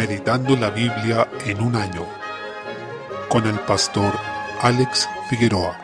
Meditando la Biblia en un año con el pastor Alex Figueroa.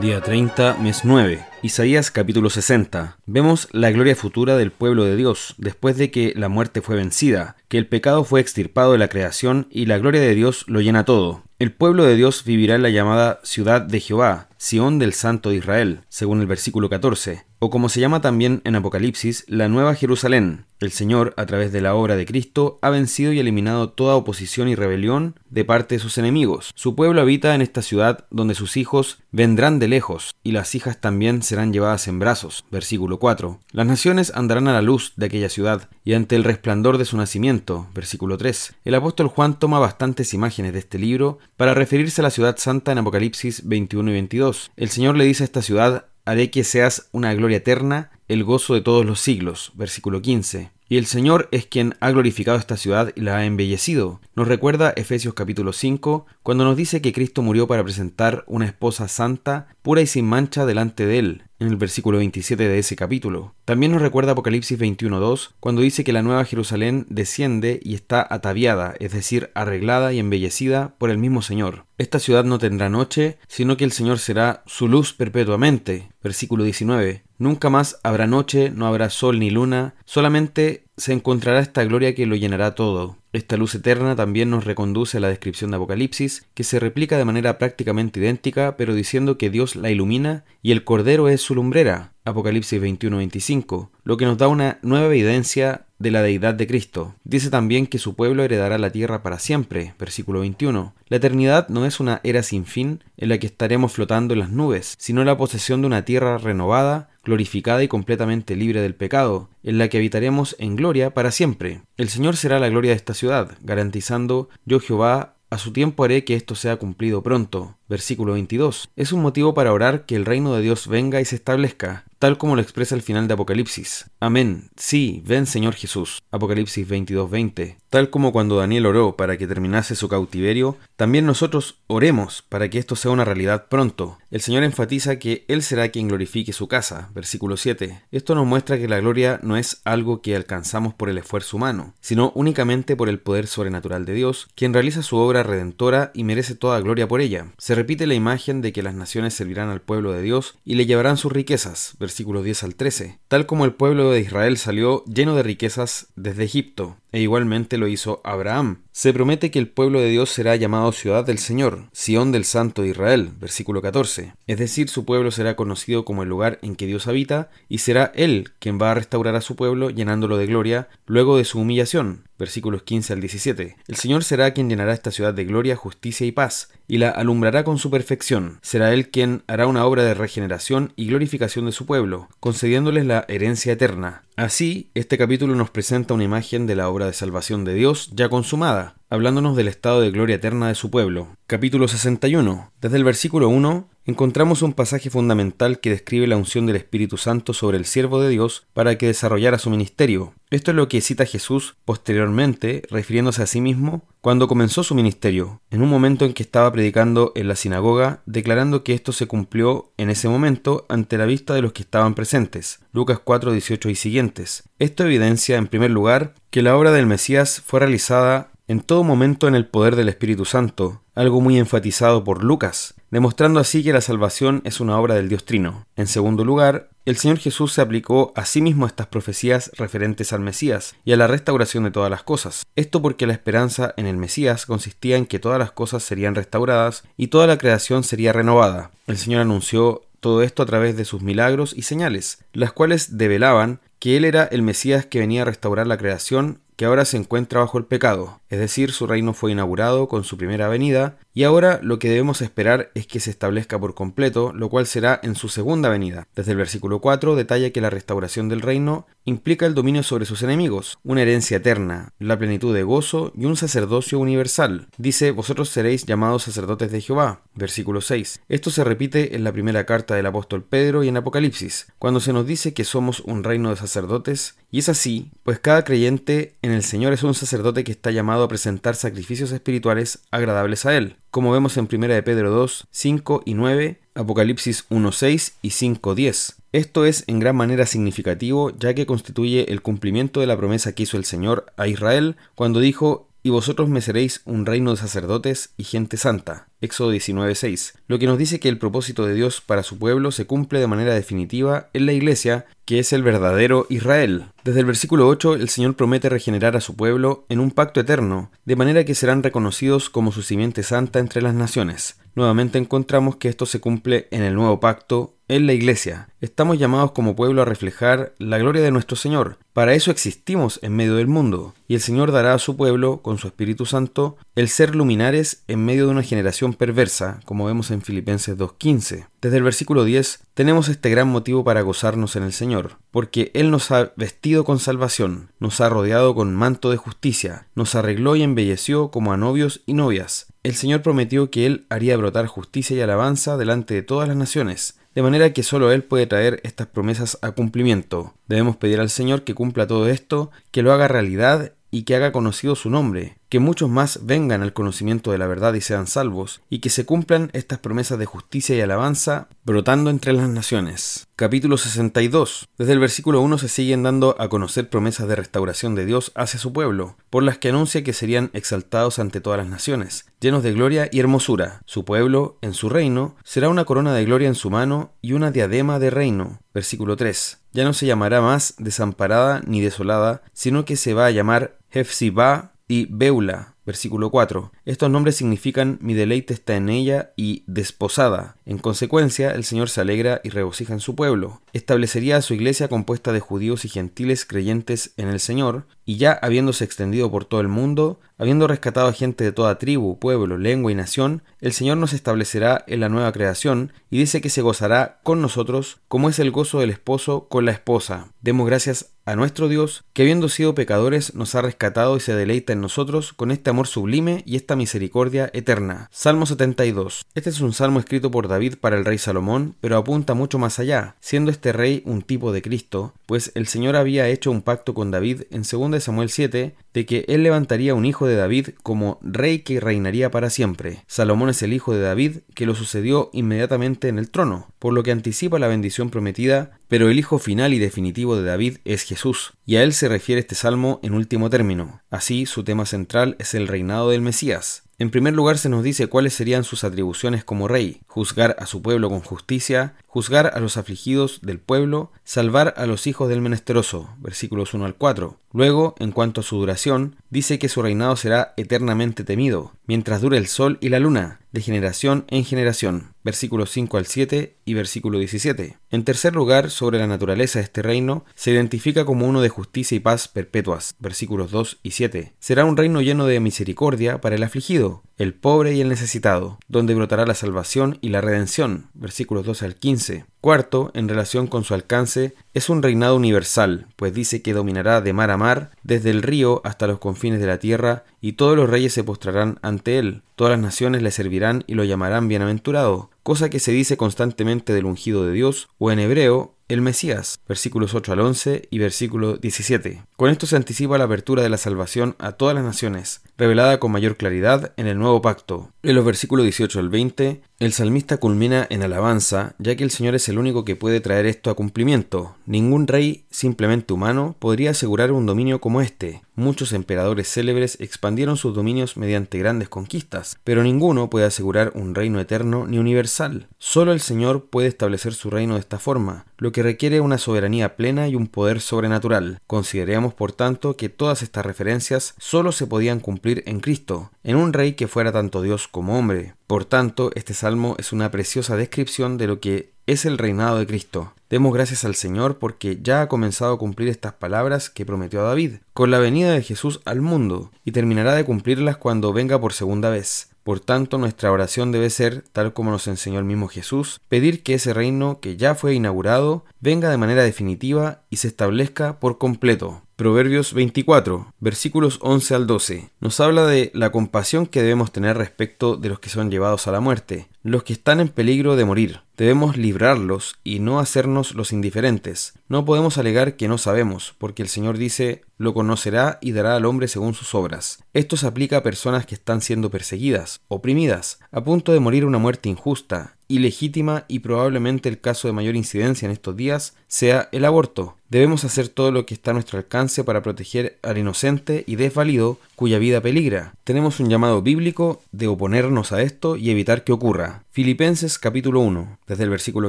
Día 30, mes 9. Isaías capítulo 60. Vemos la gloria futura del pueblo de Dios después de que la muerte fue vencida, que el pecado fue extirpado de la creación y la gloria de Dios lo llena todo. El pueblo de Dios vivirá en la llamada ciudad de Jehová, Sión del Santo de Israel, según el versículo 14, o como se llama también en Apocalipsis, la Nueva Jerusalén. El Señor, a través de la obra de Cristo, ha vencido y eliminado toda oposición y rebelión de parte de sus enemigos. Su pueblo habita en esta ciudad donde sus hijos vendrán de lejos, y las hijas también serán llevadas en brazos. Versículo 4. Las naciones andarán a la luz de aquella ciudad, y ante el resplandor de su nacimiento. Versículo 3. El apóstol Juan toma bastantes imágenes de este libro para referirse a la ciudad santa en Apocalipsis 21 y 22. El Señor le dice a esta ciudad, haré que seas una gloria eterna, el gozo de todos los siglos. Versículo 15. Y el Señor es quien ha glorificado esta ciudad y la ha embellecido. Nos recuerda Efesios capítulo 5, cuando nos dice que Cristo murió para presentar una esposa santa, pura y sin mancha delante de él, en el versículo 27 de ese capítulo. También nos recuerda Apocalipsis 21.2, cuando dice que la nueva Jerusalén desciende y está ataviada, es decir, arreglada y embellecida por el mismo Señor. Esta ciudad no tendrá noche, sino que el Señor será su luz perpetuamente. Versículo 19. Nunca más habrá noche, no habrá sol ni luna, solamente se encontrará esta gloria que lo llenará todo. Esta luz eterna también nos reconduce a la descripción de Apocalipsis, que se replica de manera prácticamente idéntica, pero diciendo que Dios la ilumina y el Cordero es su lumbrera. Apocalipsis 21-25, lo que nos da una nueva evidencia de la deidad de Cristo. Dice también que su pueblo heredará la tierra para siempre, versículo 21. La eternidad no es una era sin fin en la que estaremos flotando en las nubes, sino la posesión de una tierra renovada, glorificada y completamente libre del pecado, en la que habitaremos en gloria para siempre. El Señor será la gloria de esta ciudad, garantizando yo Jehová a su tiempo haré que esto sea cumplido pronto. Versículo 22. Es un motivo para orar que el reino de Dios venga y se establezca, tal como lo expresa el final de Apocalipsis. Amén. Sí, ven Señor Jesús. Apocalipsis 22:20. Tal como cuando Daniel oró para que terminase su cautiverio, también nosotros oremos para que esto sea una realidad pronto. El Señor enfatiza que Él será quien glorifique su casa. Versículo 7. Esto nos muestra que la gloria no es algo que alcanzamos por el esfuerzo humano, sino únicamente por el poder sobrenatural de Dios, quien realiza su obra redentora y merece toda gloria por ella. Se repite la imagen de que las naciones servirán al pueblo de Dios y le llevarán sus riquezas versículos 10 al 13, tal como el pueblo de Israel salió lleno de riquezas desde Egipto, e igualmente lo hizo Abraham. Se promete que el pueblo de Dios será llamado ciudad del Señor, Sión del Santo Israel, versículo 14, es decir, su pueblo será conocido como el lugar en que Dios habita, y será Él quien va a restaurar a su pueblo llenándolo de gloria luego de su humillación, versículos 15 al 17. El Señor será quien llenará esta ciudad de gloria, justicia y paz, y la alumbrará con su perfección. Será Él quien hará una obra de regeneración y glorificación de su pueblo, concediéndoles la herencia eterna. Así, este capítulo nos presenta una imagen de la obra de salvación de Dios ya consumada, hablándonos del estado de gloria eterna de su pueblo. Capítulo 61. Desde el versículo 1 encontramos un pasaje fundamental que describe la unción del Espíritu Santo sobre el siervo de Dios para que desarrollara su ministerio. Esto es lo que cita Jesús posteriormente, refiriéndose a sí mismo, cuando comenzó su ministerio, en un momento en que estaba predicando en la sinagoga, declarando que esto se cumplió en ese momento ante la vista de los que estaban presentes. Lucas 4, 18 y siguientes. Esto evidencia, en primer lugar, que la obra del Mesías fue realizada en todo momento en el poder del Espíritu Santo, algo muy enfatizado por Lucas, demostrando así que la salvación es una obra del Dios Trino. En segundo lugar, el Señor Jesús se aplicó a sí mismo estas profecías referentes al Mesías y a la restauración de todas las cosas. Esto porque la esperanza en el Mesías consistía en que todas las cosas serían restauradas y toda la creación sería renovada. El Señor anunció todo esto a través de sus milagros y señales, las cuales develaban que Él era el Mesías que venía a restaurar la creación que ahora se encuentra bajo el pecado, es decir, su reino fue inaugurado con su primera venida, y ahora lo que debemos esperar es que se establezca por completo, lo cual será en su segunda venida. Desde el versículo 4 detalla que la restauración del reino implica el dominio sobre sus enemigos, una herencia eterna, la plenitud de gozo y un sacerdocio universal. Dice, vosotros seréis llamados sacerdotes de Jehová. Versículo 6. Esto se repite en la primera carta del apóstol Pedro y en Apocalipsis, cuando se nos dice que somos un reino de sacerdotes, y es así, pues cada creyente en el Señor es un sacerdote que está llamado a presentar sacrificios espirituales agradables a Él, como vemos en 1 de Pedro 2, 5 y 9, Apocalipsis 1, 6 y 5, 10. Esto es en gran manera significativo ya que constituye el cumplimiento de la promesa que hizo el Señor a Israel cuando dijo y vosotros me seréis un reino de sacerdotes y gente santa. Éxodo 19:6, lo que nos dice que el propósito de Dios para su pueblo se cumple de manera definitiva en la iglesia, que es el verdadero Israel. Desde el versículo 8 el Señor promete regenerar a su pueblo en un pacto eterno, de manera que serán reconocidos como su simiente santa entre las naciones. Nuevamente encontramos que esto se cumple en el nuevo pacto, en la iglesia. Estamos llamados como pueblo a reflejar la gloria de nuestro Señor. Para eso existimos en medio del mundo, y el Señor dará a su pueblo, con su Espíritu Santo, el ser luminares en medio de una generación perversa, como vemos en Filipenses 2.15. Desde el versículo 10 tenemos este gran motivo para gozarnos en el Señor, porque Él nos ha vestido con salvación, nos ha rodeado con manto de justicia, nos arregló y embelleció como a novios y novias. El Señor prometió que Él haría brotar justicia y alabanza delante de todas las naciones, de manera que solo Él puede traer estas promesas a cumplimiento. Debemos pedir al Señor que cumpla todo esto, que lo haga realidad y que haga conocido su nombre, que muchos más vengan al conocimiento de la verdad y sean salvos, y que se cumplan estas promesas de justicia y alabanza brotando entre las naciones. Capítulo 62. Desde el versículo 1 se siguen dando a conocer promesas de restauración de Dios hacia su pueblo, por las que anuncia que serían exaltados ante todas las naciones, llenos de gloria y hermosura. Su pueblo, en su reino, será una corona de gloria en su mano y una diadema de reino. Versículo 3. Ya no se llamará más desamparada ni desolada, sino que se va a llamar Hefzibah y Beula, versículo 4. Estos nombres significan mi deleite está en ella y desposada. En consecuencia, el Señor se alegra y regocija en su pueblo. Establecería a su iglesia compuesta de judíos y gentiles creyentes en el Señor, y ya habiéndose extendido por todo el mundo, habiendo rescatado a gente de toda tribu, pueblo, lengua y nación, el Señor nos establecerá en la nueva creación y dice que se gozará con nosotros como es el gozo del esposo con la esposa. Demos gracias a nuestro Dios, que habiendo sido pecadores nos ha rescatado y se deleita en nosotros con este sublime y esta misericordia eterna. Salmo 72. Este es un salmo escrito por David para el rey Salomón, pero apunta mucho más allá, siendo este rey un tipo de Cristo, pues el Señor había hecho un pacto con David en 2 Samuel 7 de que él levantaría un hijo de David como rey que reinaría para siempre. Salomón es el hijo de David que lo sucedió inmediatamente en el trono, por lo que anticipa la bendición prometida, pero el hijo final y definitivo de David es Jesús, y a él se refiere este salmo en último término. Así, su tema central es el reinado del Mesías. En primer lugar se nos dice cuáles serían sus atribuciones como rey, juzgar a su pueblo con justicia, juzgar a los afligidos del pueblo, salvar a los hijos del menesteroso, versículos 1 al 4. Luego, en cuanto a su duración, dice que su reinado será eternamente temido, mientras dure el sol y la luna, de generación en generación, versículos 5 al 7 y versículo 17. En tercer lugar, sobre la naturaleza de este reino, se identifica como uno de justicia y paz perpetuas, versículos 2 y 7. Será un reino lleno de misericordia para el afligido, el pobre y el necesitado, donde brotará la salvación y la redención, versículos 12 al 15. Cuarto, en relación con su alcance, es un reinado universal, pues dice que dominará de mar a mar, desde el río hasta los confines de la tierra, y todos los reyes se postrarán ante él, todas las naciones le servirán y lo llamarán bienaventurado, cosa que se dice constantemente del ungido de Dios, o en hebreo, el Mesías, versículos 8 al 11 y versículo 17. Con esto se anticipa la apertura de la salvación a todas las naciones, revelada con mayor claridad en el nuevo pacto. En los versículos 18 al 20, el salmista culmina en alabanza, ya que el Señor es el único que puede traer esto a cumplimiento. Ningún rey, simplemente humano, podría asegurar un dominio como este. Muchos emperadores célebres expandieron sus dominios mediante grandes conquistas, pero ninguno puede asegurar un reino eterno ni universal. Solo el Señor puede establecer su reino de esta forma, lo que requiere una soberanía plena y un poder sobrenatural. Consideremos, por tanto, que todas estas referencias solo se podían cumplir en Cristo, en un rey que fuera tanto Dios como hombre. Por tanto, este salmo es una preciosa descripción de lo que es el reinado de Cristo. Demos gracias al Señor porque ya ha comenzado a cumplir estas palabras que prometió a David, con la venida de Jesús al mundo, y terminará de cumplirlas cuando venga por segunda vez. Por tanto, nuestra oración debe ser, tal como nos enseñó el mismo Jesús, pedir que ese reino que ya fue inaugurado venga de manera definitiva y se establezca por completo. Proverbios 24, versículos 11 al 12, nos habla de la compasión que debemos tener respecto de los que son llevados a la muerte, los que están en peligro de morir. Debemos librarlos y no hacernos los indiferentes. No podemos alegar que no sabemos, porque el Señor dice, lo conocerá y dará al hombre según sus obras. Esto se aplica a personas que están siendo perseguidas, oprimidas, a punto de morir una muerte injusta, ilegítima y probablemente el caso de mayor incidencia en estos días sea el aborto. Debemos hacer todo lo que está a nuestro alcance para proteger al inocente y desvalido cuya vida peligra. Tenemos un llamado bíblico de oponernos a esto y evitar que ocurra. Filipenses capítulo 1. Desde el versículo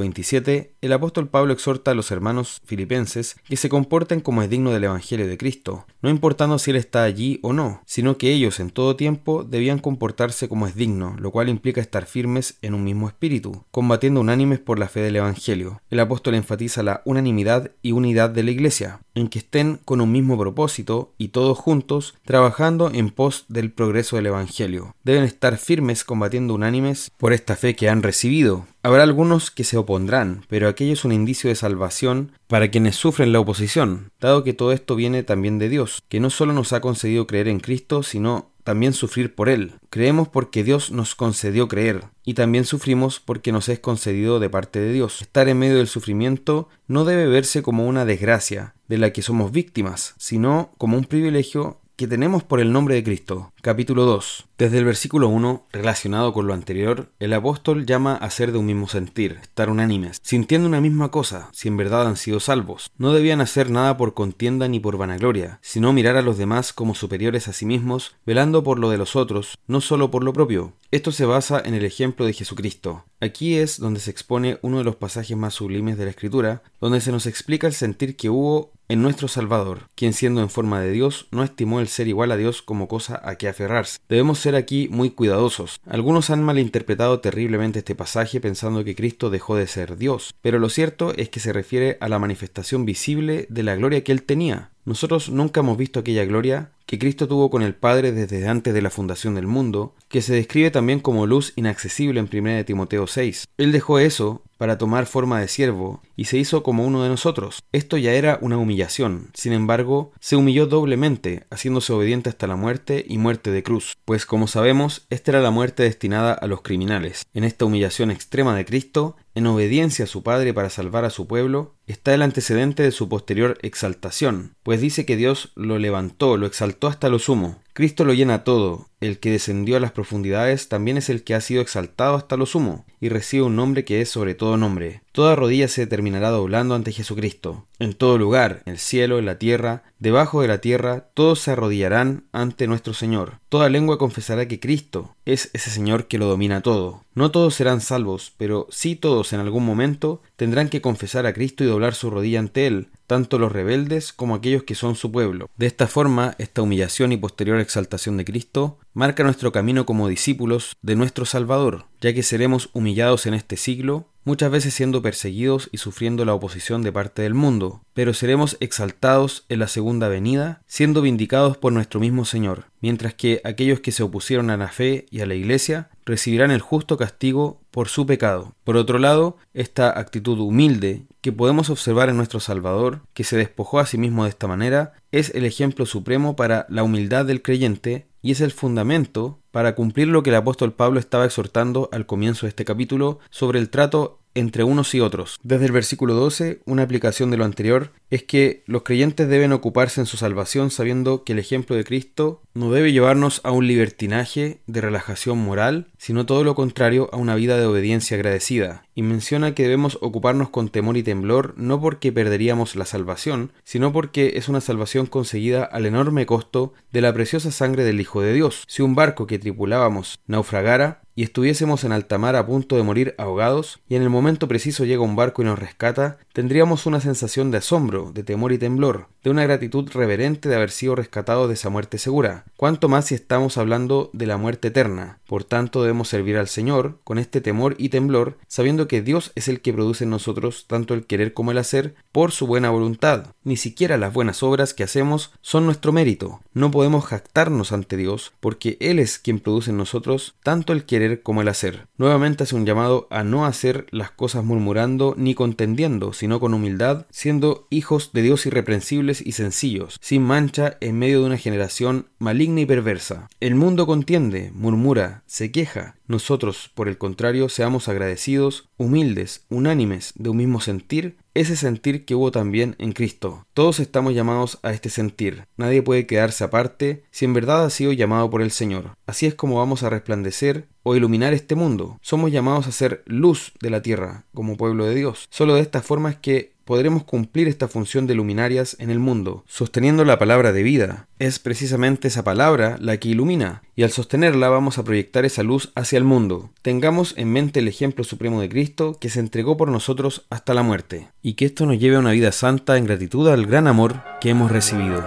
27, el apóstol Pablo exhorta a los hermanos filipenses que se comporten como es digno del Evangelio de Cristo, no importando si él está allí o no, sino que ellos en todo tiempo debían comportarse como es digno, lo cual implica estar firmes en un mismo espíritu, combatiendo unánimes por la fe del Evangelio. El apóstol enfatiza la unanimidad y unidad de la Iglesia, en que estén con un mismo propósito y todos juntos trabajando en pos del progreso del Evangelio. Deben estar firmes combatiendo unánimes por esta fe que han recibido. Habrá algunos que se opondrán, pero aquello es un indicio de salvación para quienes sufren la oposición, dado que todo esto viene también de Dios, que no solo nos ha concedido creer en Cristo, sino también sufrir por Él. Creemos porque Dios nos concedió creer, y también sufrimos porque nos es concedido de parte de Dios. Estar en medio del sufrimiento no debe verse como una desgracia de la que somos víctimas, sino como un privilegio que tenemos por el nombre de Cristo. Capítulo 2. Desde el versículo 1, relacionado con lo anterior, el apóstol llama a ser de un mismo sentir, estar unánimes, sintiendo una misma cosa, si en verdad han sido salvos. No debían hacer nada por contienda ni por vanagloria, sino mirar a los demás como superiores a sí mismos, velando por lo de los otros, no solo por lo propio. Esto se basa en el ejemplo de Jesucristo. Aquí es donde se expone uno de los pasajes más sublimes de la Escritura, donde se nos explica el sentir que hubo en nuestro Salvador, quien siendo en forma de Dios no estimó el ser igual a Dios como cosa a que aferrarse. Debemos ser aquí muy cuidadosos. Algunos han malinterpretado terriblemente este pasaje pensando que Cristo dejó de ser Dios, pero lo cierto es que se refiere a la manifestación visible de la gloria que él tenía. Nosotros nunca hemos visto aquella gloria que Cristo tuvo con el Padre desde antes de la fundación del mundo, que se describe también como luz inaccesible en 1 Timoteo 6. Él dejó eso para tomar forma de siervo y se hizo como uno de nosotros. Esto ya era una humillación. Sin embargo, se humilló doblemente, haciéndose obediente hasta la muerte y muerte de cruz, pues como sabemos, esta era la muerte destinada a los criminales. En esta humillación extrema de Cristo, en obediencia a su Padre para salvar a su pueblo, está el antecedente de su posterior exaltación, pues dice que Dios lo levantó, lo exaltó hasta lo sumo, Cristo lo llena todo. El que descendió a las profundidades también es el que ha sido exaltado hasta lo sumo, y recibe un nombre que es sobre todo nombre. Toda rodilla se terminará doblando ante Jesucristo. En todo lugar, en el cielo, en la tierra, debajo de la tierra, todos se arrodillarán ante nuestro Señor. Toda lengua confesará que Cristo es ese Señor que lo domina todo. No todos serán salvos, pero sí todos en algún momento tendrán que confesar a Cristo y doblar su rodilla ante Él, tanto los rebeldes como aquellos que son su pueblo. De esta forma, esta humillación y posterior exaltación de Cristo marca nuestro camino como discípulos de nuestro Salvador, ya que seremos humillados en este siglo, muchas veces siendo perseguidos y sufriendo la oposición de parte del mundo, pero seremos exaltados en la segunda venida, siendo vindicados por nuestro mismo Señor, mientras que aquellos que se opusieron a la fe y a la Iglesia recibirán el justo castigo por su pecado. Por otro lado, esta actitud humilde que podemos observar en nuestro Salvador, que se despojó a sí mismo de esta manera, es el ejemplo supremo para la humildad del creyente y es el fundamento para cumplir lo que el apóstol Pablo estaba exhortando al comienzo de este capítulo sobre el trato entre unos y otros. Desde el versículo 12, una aplicación de lo anterior es que los creyentes deben ocuparse en su salvación sabiendo que el ejemplo de Cristo no debe llevarnos a un libertinaje de relajación moral, sino todo lo contrario a una vida de obediencia agradecida, y menciona que debemos ocuparnos con temor y temblor no porque perderíamos la salvación, sino porque es una salvación conseguida al enorme costo de la preciosa sangre del Hijo de Dios. Si un barco que tripulábamos naufragara, y estuviésemos en alta mar a punto de morir ahogados, y en el momento preciso llega un barco y nos rescata, tendríamos una sensación de asombro, de temor y temblor, de una gratitud reverente de haber sido rescatados de esa muerte segura, cuanto más si estamos hablando de la muerte eterna. Por tanto, servir al Señor con este temor y temblor, sabiendo que Dios es el que produce en nosotros tanto el querer como el hacer por su buena voluntad. Ni siquiera las buenas obras que hacemos son nuestro mérito. No podemos jactarnos ante Dios, porque Él es quien produce en nosotros tanto el querer como el hacer. Nuevamente hace un llamado a no hacer las cosas murmurando ni contendiendo, sino con humildad, siendo hijos de Dios irreprensibles y sencillos, sin mancha en medio de una generación maligna y perversa. El mundo contiende, murmura, se queja. Nosotros, por el contrario, seamos agradecidos, humildes, unánimes, de un mismo sentir, ese sentir que hubo también en Cristo. Todos estamos llamados a este sentir. Nadie puede quedarse aparte si en verdad ha sido llamado por el Señor. Así es como vamos a resplandecer o iluminar este mundo. Somos llamados a ser luz de la tierra como pueblo de Dios. Solo de esta forma es que podremos cumplir esta función de luminarias en el mundo, sosteniendo la palabra de vida. Es precisamente esa palabra la que ilumina, y al sostenerla vamos a proyectar esa luz hacia el mundo. Tengamos en mente el ejemplo supremo de Cristo que se entregó por nosotros hasta la muerte, y que esto nos lleve a una vida santa en gratitud al gran amor que hemos recibido.